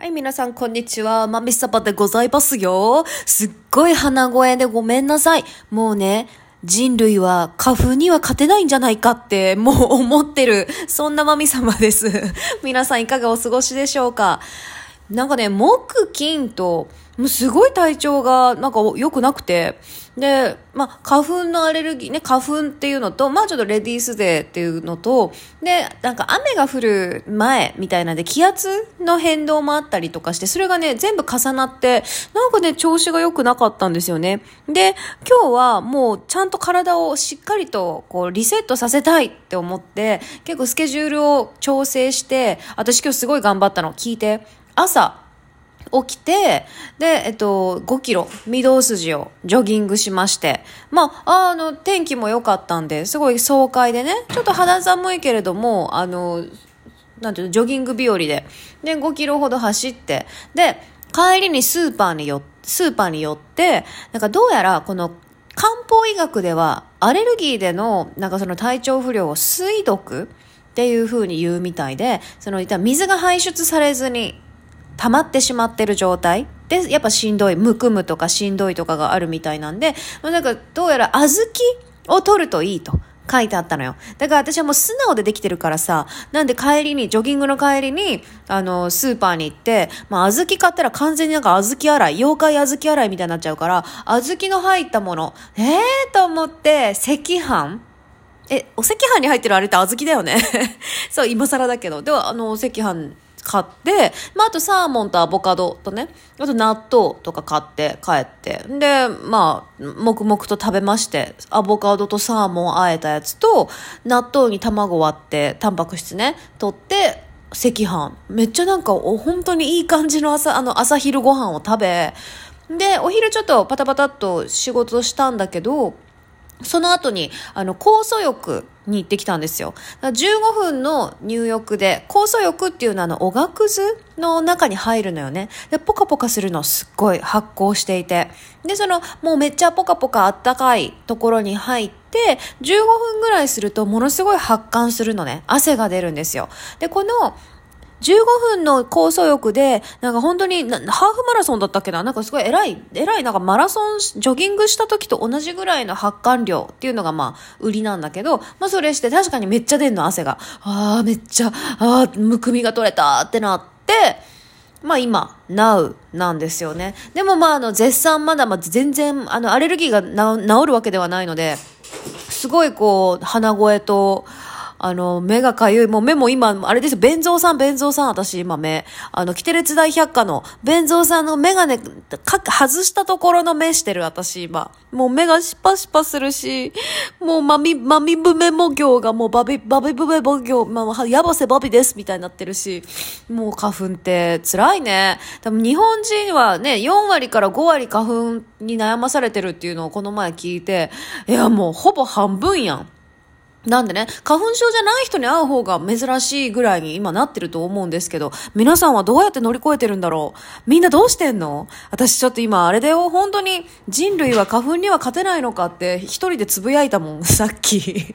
はい、皆さん、こんにちは。マミサバでございますよ。すっごい鼻声でごめんなさい。もうね、人類は花粉には勝てないんじゃないかってもう思ってる。そんなマミ様です。皆さんいかがお過ごしでしょうか？なんかね、木、金と、もうすごい体調がなんか良くなくて、で、まあ、花粉のアレルギーね、花粉っていうのと、まあ、ちょっとレディースデーっていうのと、で、なんか雨が降る前みたいなんで、気圧の変動もあったりとかして、それがね、全部重なって、なんかね、調子が良くなかったんですよね。で、今日はもうちゃんと体をしっかりとこうリセットさせたいって思って、結構スケジュールを調整して、私今日すごい頑張ったの。聞いて。朝、起きて、で、えっと、5キロ、御堂筋をジョギングしまして、まあ、あの、天気も良かったんで、すごい爽快でね、ちょっと肌寒いけれども、あの、なんていうの、ジョギング日和で、で、5キロほど走って、で、帰りにスーパーによ、スーパーに寄って、なんかどうやら、この、漢方医学では、アレルギーでの、なんかその体調不良を水毒っていう風に言うみたいで、その、水が排出されずに、溜まってしまってる状態で、やっぱしんどい、むくむとかしんどいとかがあるみたいなんで、なんかどうやら小豆を取るといいと。書いてあったのよ。だから私はもう素直でできてるからさ、なんで帰りに、ジョギングの帰りに、あの、スーパーに行って、まあ、小豆買ったら完全になんか小豆洗い、妖怪小豆洗いみたいになっちゃうから、小豆の入ったもの、ええー、と思って、赤飯え、お赤飯に入ってるあれって小豆だよね そう、今更だけど。では、あの、お赤飯買って、まあ、あとサーモンとアボカドとね、あと納豆とか買って帰って、で、まあ、黙々と食べまして、アボカドとサーモンあえたやつと、納豆に卵割って、タンパク質ね、取って、赤飯。めっちゃなんか、本当にいい感じの朝、あの、朝昼ご飯を食べ、で、お昼ちょっとパタパタっと仕事したんだけど、その後に、あの、酵素浴に行ってきたんですよ。15分の入浴で、酵素浴っていうのはあの、おがくずの中に入るのよね。で、ポカポカするのすっごい発酵していて。で、その、もうめっちゃポカポカあったかいところに入って、15分ぐらいするとものすごい発汗するのね。汗が出るんですよ。で、この、15分の酵素浴で、なんか本当にハーフマラソンだったっけな？なんかすごい偉い、偉い、なんかマラソン、ジョギングした時と同じぐらいの発汗量っていうのがまあ、売りなんだけど、まあそれして確かにめっちゃ出んの、汗が。ああ、めっちゃ、ああ、むくみが取れたってなって、まあ今、now なんですよね。でもまああの、絶賛まだまだ全然、あの、アレルギーが治るわけではないので、すごいこう、鼻声と、あの、目がかゆい。もう目も今、あれですよ、弁蔵さん、弁蔵さん、私今目。あの、キテレツ大百科の、弁蔵さんのメガネ、か、外したところの目してる、私今。もう目がシパシパするし、もうまみ、まみぶめも行がもうバビ、バビブメも行、まあ、やばせバビですみたいになってるし、もう花粉って辛いね。多分日本人はね、4割から5割花粉に悩まされてるっていうのをこの前聞いて、いやもうほぼ半分やん。なんでね、花粉症じゃない人に会う方が珍しいぐらいに今なってると思うんですけど、皆さんはどうやって乗り越えてるんだろう？みんなどうしてんの？私ちょっと今あれだよ、本当に人類は花粉には勝てないのかって一人でつぶやいたもん、さっき。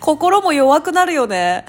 心も弱くなるよね。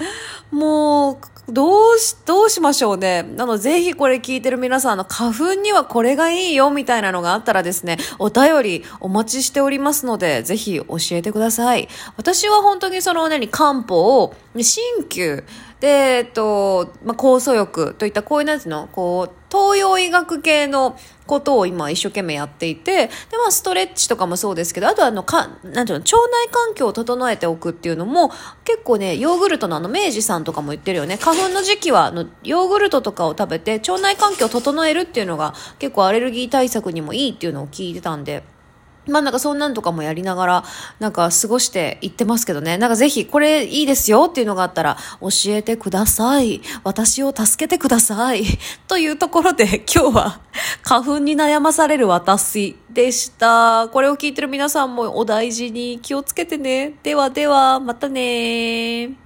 もう、どうし、どうしましょうね。なので、ぜひこれ聞いてる皆さん、の、花粉にはこれがいいよ、みたいなのがあったらですね、お便りお待ちしておりますので、ぜひ教えてください。私は本当にその何、漢方を、鍼灸、で、えっと、まあ、酵素浴といったこういうやつの、こう、東洋医学系のことを今一生懸命やっていて、で、まあ、ストレッチとかもそうですけど、あとあの、か、なんていうの、腸内環境を整えておくっていうのも、結構ね、ヨーグルトのあの、明治さんとかも言ってるよね。花粉の時期は、あの、ヨーグルトとかを食べて、腸内環境を整えるっていうのが、結構アレルギー対策にもいいっていうのを聞いてたんで、まあなんかそんなんとかもやりながら、なんか過ごしていってますけどね。なんかぜひこれいいですよっていうのがあったら教えてください。私を助けてください。というところで 今日は 花粉に悩まされる私でした。これを聞いてる皆さんもお大事に気をつけてね。ではでは、またね